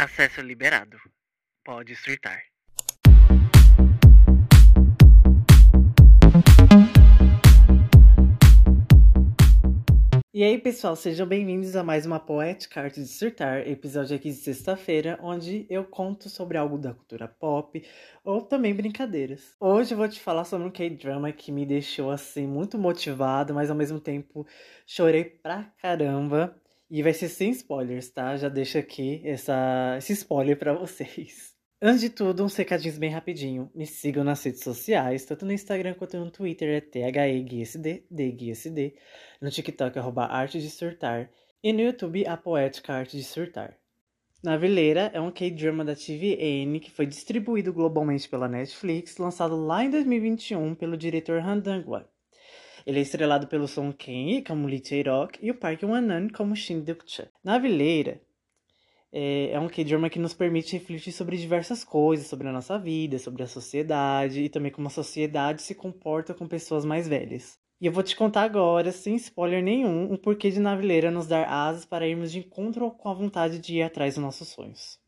Acesso liberado. Pode surtar. E aí, pessoal, sejam bem-vindos a mais uma Poetic Art de Surtar, episódio aqui de sexta-feira, onde eu conto sobre algo da cultura pop ou também brincadeiras. Hoje eu vou te falar sobre um K-drama que me deixou assim muito motivado, mas ao mesmo tempo chorei pra caramba. E vai ser sem spoilers, tá? Já deixo aqui essa, esse spoiler para vocês. Antes de tudo, uns recadinhos bem rapidinho. Me sigam nas redes sociais, tanto no Instagram quanto no Twitter, é DGuiSD, no TikTok, arroba Arte de Surtar, e no YouTube, a Poética Arte de Surtar. Navileira é um K-drama da TVN que foi distribuído globalmente pela Netflix, lançado lá em 2021 pelo diretor Han Dang-hwan. Ele é estrelado pelo Song Kang como Lee Chae-rok e o Park Wan-nan como Shin Duk-chan. Navileira é, é um K-drama que nos permite refletir sobre diversas coisas, sobre a nossa vida, sobre a sociedade e também como a sociedade se comporta com pessoas mais velhas. E eu vou te contar agora, sem spoiler nenhum, o porquê de Navileira nos dar asas para irmos de encontro com a vontade de ir atrás dos nossos sonhos.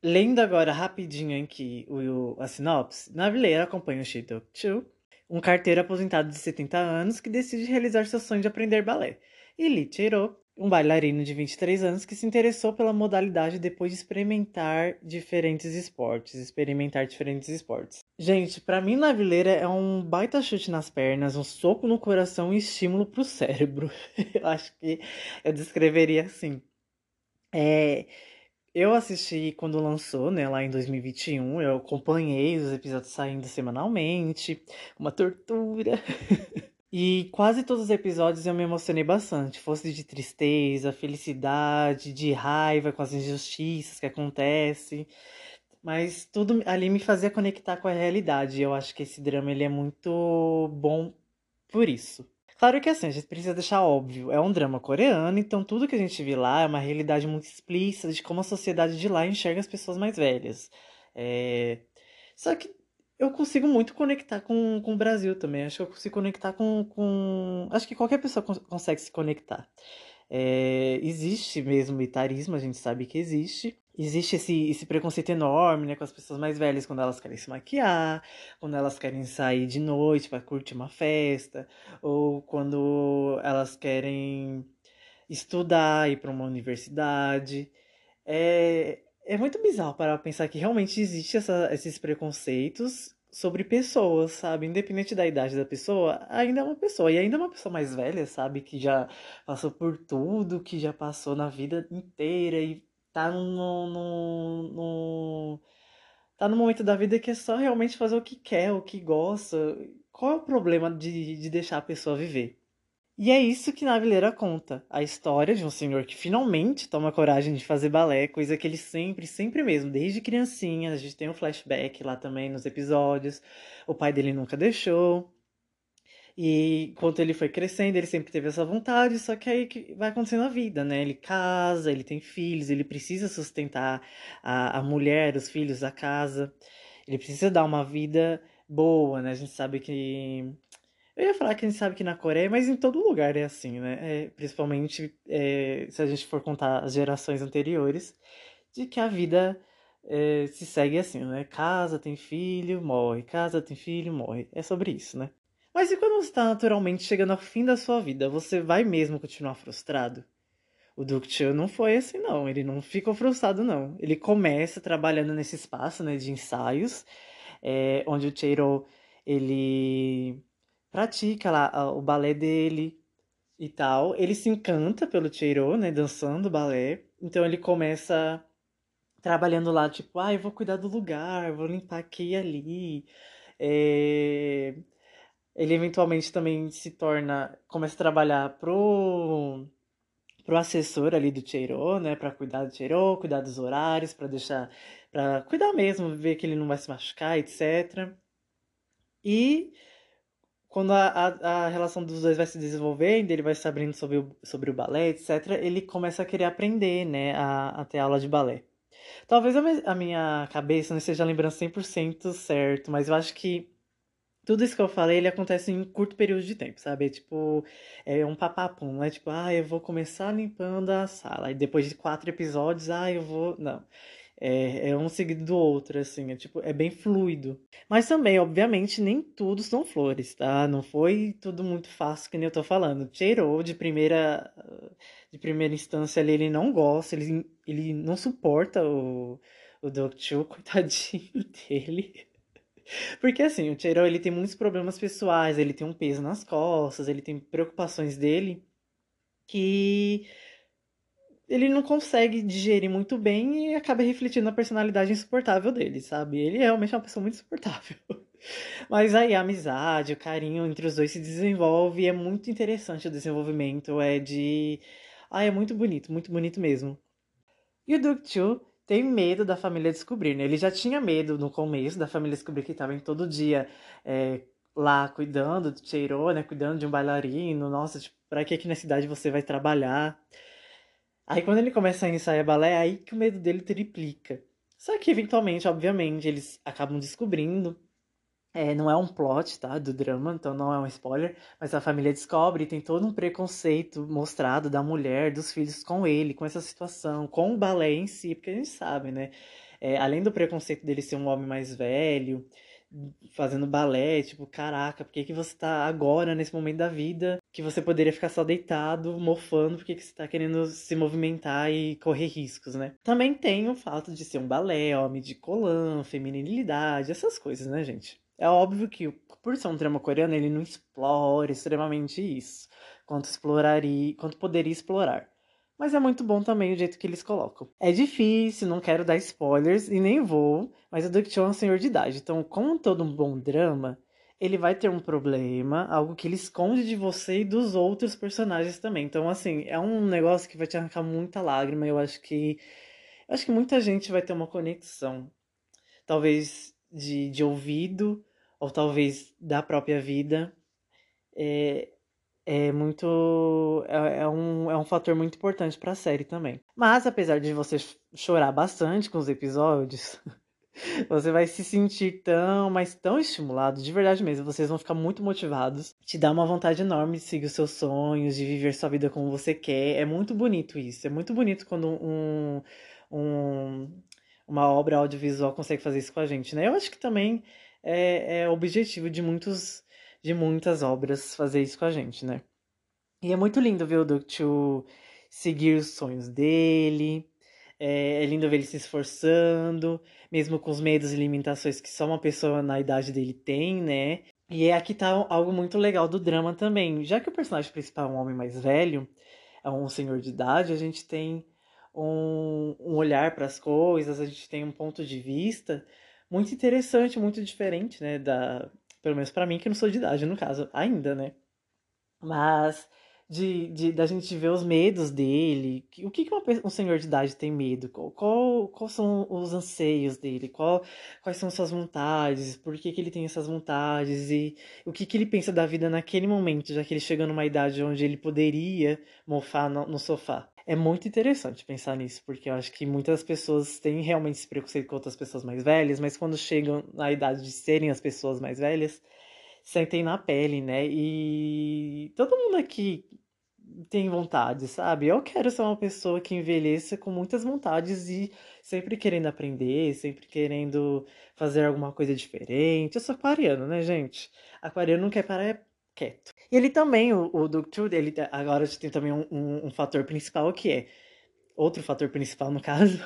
Lendo agora rapidinho aqui o, a sinopse, Navileira acompanha o Shidok-chu, um carteiro aposentado de 70 anos que decide realizar seu sonho de aprender balé, e Lee Cheiro, um bailarino de 23 anos que se interessou pela modalidade depois de experimentar diferentes esportes, experimentar diferentes esportes. Gente, para mim Navileira é um baita chute nas pernas, um soco no coração e estímulo pro cérebro. eu acho que eu descreveria assim. É, eu assisti quando lançou, né, lá em 2021. Eu acompanhei os episódios saindo semanalmente. Uma tortura. e quase todos os episódios eu me emocionei bastante. Fosse de tristeza, felicidade, de raiva com as injustiças que acontecem. Mas tudo ali me fazia conectar com a realidade. Eu acho que esse drama ele é muito bom por isso. Claro que assim, a gente precisa deixar óbvio, é um drama coreano, então tudo que a gente vê lá é uma realidade muito explícita de como a sociedade de lá enxerga as pessoas mais velhas. É... Só que eu consigo muito conectar com, com o Brasil também. Acho que eu consigo conectar com. com... Acho que qualquer pessoa cons consegue se conectar. É... Existe mesmo etarismo, a gente sabe que existe existe esse, esse preconceito enorme, né, com as pessoas mais velhas quando elas querem se maquiar, quando elas querem sair de noite para curtir uma festa, ou quando elas querem estudar, ir para uma universidade. É, é muito bizarro para pensar que realmente existe essa, esses preconceitos sobre pessoas, sabe? Independente da idade da pessoa, ainda é uma pessoa. E ainda é uma pessoa mais velha, sabe? Que já passou por tudo, que já passou na vida inteira e tá no, no, no, tá no momento da vida que é só realmente fazer o que quer, o que gosta. Qual é o problema de, de deixar a pessoa viver? E é isso que Navileira conta. A história de um senhor que finalmente toma coragem de fazer balé, coisa que ele sempre, sempre mesmo, desde criancinha, a gente tem um flashback lá também nos episódios. O pai dele nunca deixou. E enquanto ele foi crescendo, ele sempre teve essa vontade, só que aí que vai acontecendo a vida, né? Ele casa, ele tem filhos, ele precisa sustentar a, a mulher, os filhos, a casa. Ele precisa dar uma vida boa, né? A gente sabe que. Eu ia falar que a gente sabe que na Coreia, mas em todo lugar é assim, né? É, principalmente é, se a gente for contar as gerações anteriores, de que a vida é, se segue assim, né? Casa, tem filho, morre. Casa, tem filho, morre. É sobre isso, né? Mas e quando você está naturalmente chegando ao fim da sua vida, você vai mesmo continuar frustrado? O Duke não foi assim, não. Ele não ficou frustrado, não. Ele começa trabalhando nesse espaço né, de ensaios, é, onde o Cheiro ele pratica lá o balé dele e tal. Ele se encanta pelo Cheiro, né, dançando balé. Então ele começa trabalhando lá, tipo, ah, eu vou cuidar do lugar, vou limpar aqui e ali. É ele eventualmente também se torna, começa a trabalhar pro pro assessor ali do Cheiro, né, para cuidar do Cheiro, cuidar dos horários, para deixar para cuidar mesmo, ver que ele não vai se machucar, etc. E quando a, a, a, relação dos dois vai se desenvolvendo, ele vai se abrindo sobre o, sobre o balé, etc., ele começa a querer aprender, né, a, a ter aula de balé. Talvez a, a minha cabeça não esteja lembrando 100% certo, mas eu acho que tudo isso que eu falei, ele acontece em um curto período de tempo, sabe? É tipo, é um papapum, não é tipo, ah, eu vou começar limpando a sala, e depois de quatro episódios, ah, eu vou. Não. É, é um seguido do outro, assim, é tipo, é bem fluido. Mas também, obviamente, nem tudo são flores, tá? Não foi tudo muito fácil que nem eu tô falando. Cheirou de primeira de primeira instância ali, ele não gosta, ele, ele não suporta o, o Dokchu, coitadinho dele. Porque assim, o Cheiro, ele tem muitos problemas pessoais, ele tem um peso nas costas, ele tem preocupações dele que ele não consegue digerir muito bem e acaba refletindo na personalidade insuportável dele, sabe? Ele realmente é uma pessoa muito insuportável. Mas aí a amizade, o carinho entre os dois se desenvolve e é muito interessante o desenvolvimento. É de. Ah, é muito bonito, muito bonito mesmo. E o Duke Chu tem medo da família descobrir, né? Ele já tinha medo no começo da família descobrir que estava todo dia é, lá cuidando do Cheiro, né? Cuidando de um bailarino. Nossa, tipo, pra que aqui na cidade você vai trabalhar? Aí quando ele começa a ensaiar balé, é aí que o medo dele triplica. Só que eventualmente, obviamente, eles acabam descobrindo. É, não é um plot, tá? Do drama, então não é um spoiler. Mas a família descobre e tem todo um preconceito mostrado da mulher, dos filhos com ele, com essa situação, com o balé em si, porque a gente sabe, né? É, além do preconceito dele ser um homem mais velho, fazendo balé, tipo, caraca, por que, que você tá agora, nesse momento da vida, que você poderia ficar só deitado, mofando, por que, que você tá querendo se movimentar e correr riscos, né? Também tem o fato de ser um balé, homem de colã, feminilidade, essas coisas, né, gente? É óbvio que, por ser um drama coreano, ele não explora extremamente isso, quanto exploraria, quanto poderia explorar. Mas é muito bom também o jeito que eles colocam. É difícil, não quero dar spoilers e nem vou, mas o Cho é um senhor de idade. Então, como todo um bom drama, ele vai ter um problema, algo que ele esconde de você e dos outros personagens também. Então, assim, é um negócio que vai te arrancar muita lágrima. Eu acho que. Eu acho que muita gente vai ter uma conexão. Talvez de, de ouvido, ou talvez da própria vida. É, é muito é, é, um, é um fator muito importante para a série também. Mas apesar de você chorar bastante com os episódios, você vai se sentir tão, mas tão estimulado, de verdade mesmo, vocês vão ficar muito motivados, te dá uma vontade enorme de seguir os seus sonhos, de viver sua vida como você quer. É muito bonito isso. É muito bonito quando um, um uma obra audiovisual consegue fazer isso com a gente, né? Eu acho que também é, é objetivo de muitos de muitas obras fazer isso com a gente, né? E é muito lindo ver o Ductu seguir os sonhos dele. É, é, lindo ver ele se esforçando, mesmo com os medos e limitações que só uma pessoa na idade dele tem, né? E é aqui tá algo muito legal do drama também. Já que o personagem principal é um homem mais velho, é um senhor de idade, a gente tem um, um olhar para as coisas, a gente tem um ponto de vista muito interessante, muito diferente, né, da, pelo menos para mim, que não sou de idade, no caso, ainda, né? Mas de, de da gente ver os medos dele, o que, que uma, um senhor de idade tem medo, qual, qual, qual são os anseios dele, qual, quais são suas vontades, por que, que ele tem essas vontades e o que, que ele pensa da vida naquele momento, já que ele chegou numa idade onde ele poderia mofar no, no sofá. É muito interessante pensar nisso, porque eu acho que muitas pessoas têm realmente esse preconceito com outras pessoas mais velhas, mas quando chegam na idade de serem as pessoas mais velhas, sentem na pele, né? E todo mundo aqui tem vontade, sabe? Eu quero ser uma pessoa que envelheça com muitas vontades e sempre querendo aprender, sempre querendo fazer alguma coisa diferente. Eu sou aquariano, né, gente? Aquariano não quer parar quieto. E ele também, o, o Duke ele agora tem também um, um, um, fator principal que é outro fator principal no caso,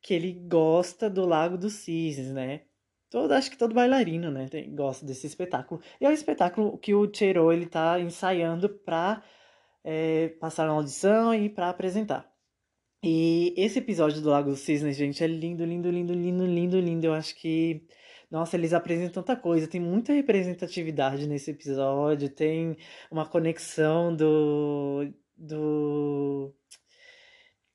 que ele gosta do Lago dos Cisnes, né? Todo, acho que todo bailarino, né, tem, gosta desse espetáculo. E é o espetáculo que o Cheiro ele tá ensaiando para é, passar na audição e para apresentar. E esse episódio do Lago dos Cisnes, gente, é lindo, lindo, lindo, lindo, lindo, lindo. Eu acho que nossa, eles apresentam tanta coisa, tem muita representatividade nesse episódio, tem uma conexão do. do.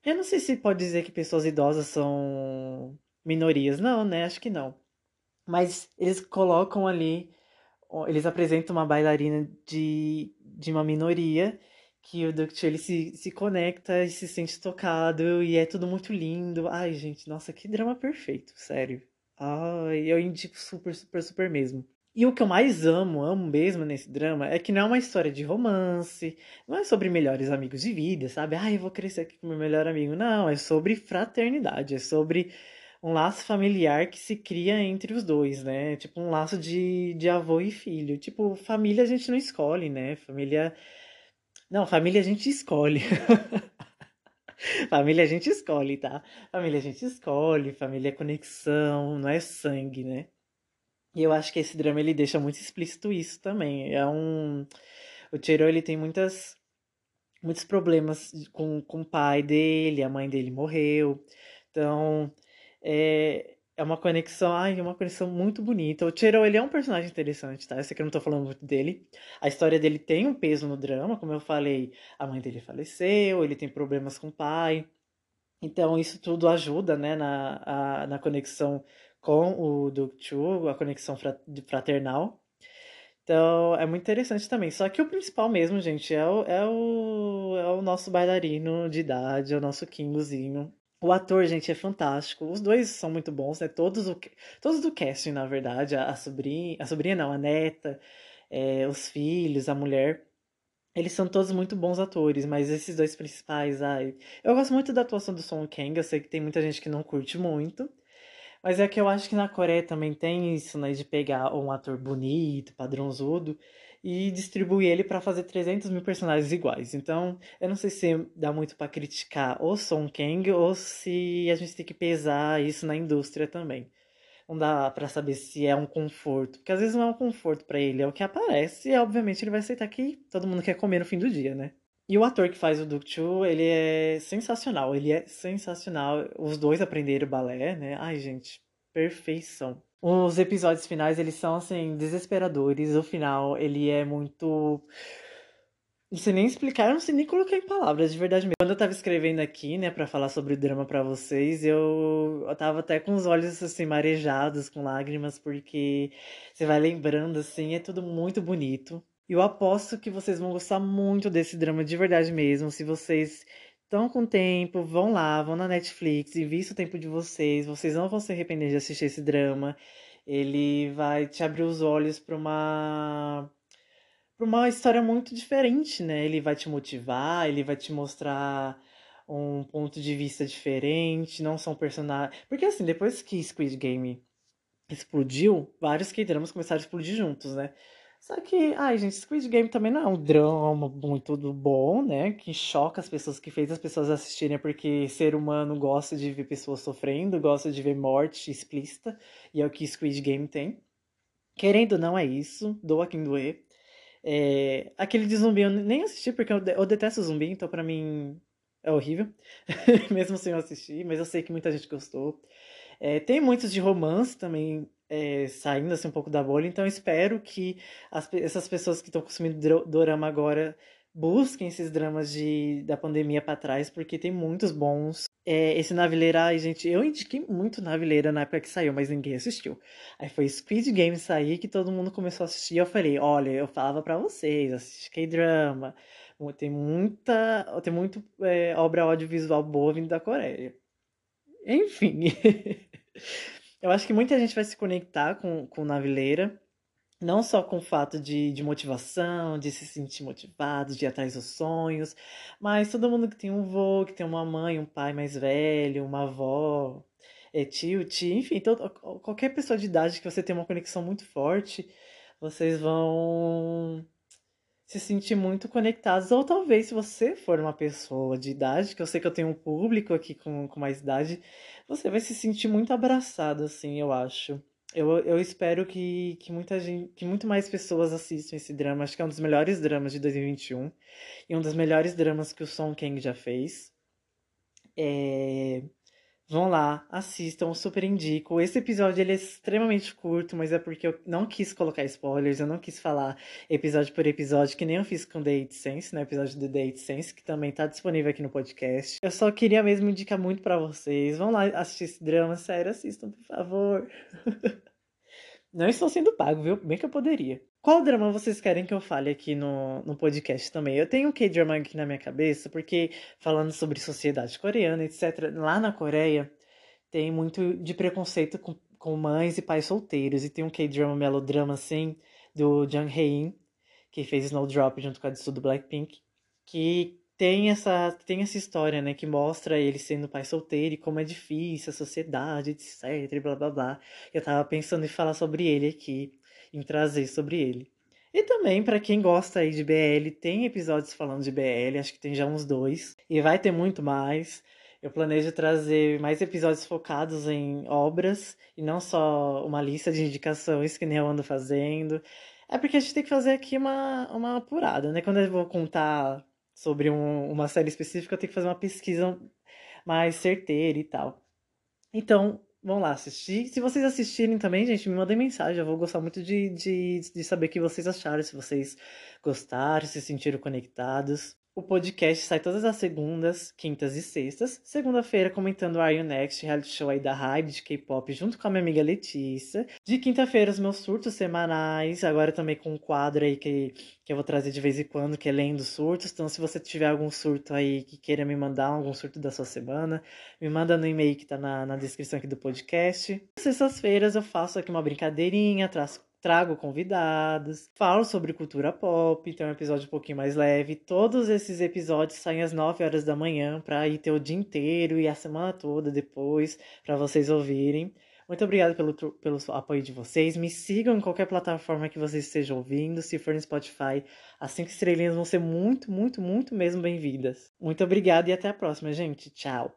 Eu não sei se pode dizer que pessoas idosas são minorias, não, né? Acho que não. Mas eles colocam ali, eles apresentam uma bailarina de, de uma minoria que o Duct ele se, se conecta e se sente tocado e é tudo muito lindo. Ai, gente, nossa, que drama perfeito, sério. Ai, eu indico super, super, super mesmo. E o que eu mais amo, amo mesmo nesse drama, é que não é uma história de romance, não é sobre melhores amigos de vida, sabe? Ai, eu vou crescer aqui com meu melhor amigo. Não, é sobre fraternidade, é sobre um laço familiar que se cria entre os dois, né? Tipo um laço de, de avô e filho. Tipo, família a gente não escolhe, né? Família. Não, família a gente escolhe. família a gente escolhe, tá? Família a gente escolhe, família é conexão, não é sangue, né? E eu acho que esse drama ele deixa muito explícito isso também. É um. O Cheiro ele tem muitas muitos problemas com, com o pai dele, a mãe dele morreu. Então, é, é uma conexão, ai, é uma conexão muito bonita. O Cheiro, ele é um personagem interessante, tá? Eu sei que eu não tô falando muito dele. A história dele tem um peso no drama, como eu falei, a mãe dele faleceu, ele tem problemas com o pai. Então, isso tudo ajuda, né, na, a, na conexão com o Duk Chu, a conexão fraternal. Então, é muito interessante também. Só que o principal mesmo, gente, é o, é o, é o nosso bailarino de idade, é o nosso Kingozinho. O ator, gente, é fantástico. Os dois são muito bons, né? Todos, o, todos do casting, na verdade. A, a sobrinha, a sobrinha não, a neta, é, os filhos, a mulher. Eles são todos muito bons atores, mas esses dois principais, ai. Eu gosto muito da atuação do Song Kang, eu sei que tem muita gente que não curte muito. Mas é que eu acho que na Coreia também tem isso, né? De pegar um ator bonito, padrãozudo, e distribuir ele para fazer 300 mil personagens iguais. Então, eu não sei se dá muito para criticar o Song Kang ou se a gente tem que pesar isso na indústria também. Não dá para saber se é um conforto, porque às vezes não é um conforto para ele, é o que aparece e obviamente ele vai aceitar que todo mundo quer comer no fim do dia, né? E o ator que faz o Duk Chu, ele é sensacional, ele é sensacional. Os dois aprenderam balé, né? Ai, gente, perfeição. Os episódios finais, eles são, assim, desesperadores. O final, ele é muito... Não sei nem explicar, não sei nem colocar em palavras, de verdade mesmo. Quando eu tava escrevendo aqui, né, para falar sobre o drama para vocês, eu, eu tava até com os olhos, assim, marejados, com lágrimas, porque você vai lembrando, assim, é tudo muito bonito. E eu aposto que vocês vão gostar muito desse drama de verdade mesmo. Se vocês estão com tempo, vão lá, vão na Netflix, invista o tempo de vocês. Vocês não vão se arrepender de assistir esse drama. Ele vai te abrir os olhos para uma para uma história muito diferente, né? Ele vai te motivar, ele vai te mostrar um ponto de vista diferente, não são personagens. Porque assim, depois que Squid Game explodiu, vários K-dramas começaram a explodir juntos, né? Só que, ai, gente, Squid Game também não é um drama muito bom, né? Que choca as pessoas, que fez as pessoas assistirem, porque ser humano gosta de ver pessoas sofrendo, gosta de ver morte explícita, e é o que Squid Game tem. Querendo não é isso, doa quem doer. É, aquele de zumbi eu nem assisti, porque eu, detesto zumbi, então pra mim é horrível, mesmo sem eu assistir, mas eu sei que muita gente gostou. É, tem muitos de romance também é, saindo assim um pouco da bolha, então espero que as, essas pessoas que estão consumindo dorama agora busquem esses dramas de, da pandemia para trás, porque tem muitos bons. É, esse Navileira, ai, gente, eu indiquei muito Navileira na época que saiu, mas ninguém assistiu. Aí foi Squid Game sair que todo mundo começou a assistir. Eu falei, olha, eu falava para vocês, assiste K-drama. Tem muita, tem muito é, obra audiovisual boa vindo da Coreia. Enfim. Eu acho que muita gente vai se conectar com, com Navileira, não só com o fato de, de motivação, de se sentir motivado, de ir atrás dos sonhos, mas todo mundo que tem um vô, que tem uma mãe, um pai mais velho, uma avó, é, tio, tio, enfim, todo, qualquer pessoa de idade que você tem uma conexão muito forte, vocês vão se sentir muito conectados. Ou talvez, se você for uma pessoa de idade, que eu sei que eu tenho um público aqui com, com mais idade, você vai se sentir muito abraçado, assim, eu acho. Eu, eu espero que, que, muita gente, que muito mais pessoas assistam esse drama. Acho que é um dos melhores dramas de 2021. E um dos melhores dramas que o Song Kang já fez. É... Vão lá, assistam, super indico. Esse episódio ele é extremamente curto, mas é porque eu não quis colocar spoilers, eu não quis falar episódio por episódio, que nem eu fiz com The Eight Sense, né? Episódio do The Eight Sense, que também tá disponível aqui no podcast. Eu só queria mesmo indicar muito para vocês. Vão lá assistir esse drama, sério, assistam, por favor. não estou sendo pago, viu? Bem que eu poderia. Qual drama vocês querem que eu fale aqui no, no podcast também? Eu tenho o K-drama aqui na minha cabeça, porque falando sobre sociedade coreana, etc., lá na Coreia tem muito de preconceito com, com mães e pais solteiros. E tem um K-drama melodrama, assim, do Jung Hae-in, que fez Snowdrop junto com a Jisoo do Blackpink, que tem essa, tem essa história, né, que mostra ele sendo pai solteiro e como é difícil a sociedade, etc, e blá blá blá. Eu tava pensando em falar sobre ele aqui, em trazer sobre ele. E também, para quem gosta aí de BL, tem episódios falando de BL, acho que tem já uns dois, e vai ter muito mais. Eu planejo trazer mais episódios focados em obras e não só uma lista de indicações que nem eu ando fazendo. É porque a gente tem que fazer aqui uma, uma apurada, né? Quando eu vou contar sobre um, uma série específica, eu tenho que fazer uma pesquisa mais certeira e tal. Então, vão lá assistir. Se vocês assistirem também, gente, me mandem mensagem. Eu vou gostar muito de, de, de saber o que vocês acharam, se vocês gostaram, se sentiram conectados. O podcast sai todas as segundas, quintas e sextas. Segunda-feira, comentando Are You Next, reality show aí da Hype de K-pop, junto com a minha amiga Letícia. De quinta-feira, os meus surtos semanais. Agora também com um quadro aí que, que eu vou trazer de vez em quando, que é Lendo Surtos. Então, se você tiver algum surto aí que queira me mandar, algum surto da sua semana, me manda no e-mail que tá na, na descrição aqui do podcast. Sextas-feiras eu faço aqui uma brincadeirinha, traço trago convidados, falo sobre cultura pop, então é um episódio um pouquinho mais leve. Todos esses episódios saem às 9 horas da manhã para ir ter o dia inteiro e a semana toda depois para vocês ouvirem. Muito obrigado pelo, pelo apoio de vocês. Me sigam em qualquer plataforma que vocês estejam ouvindo. Se for no Spotify, as cinco estrelinhas vão ser muito, muito, muito mesmo bem-vindas. Muito obrigado e até a próxima, gente. Tchau!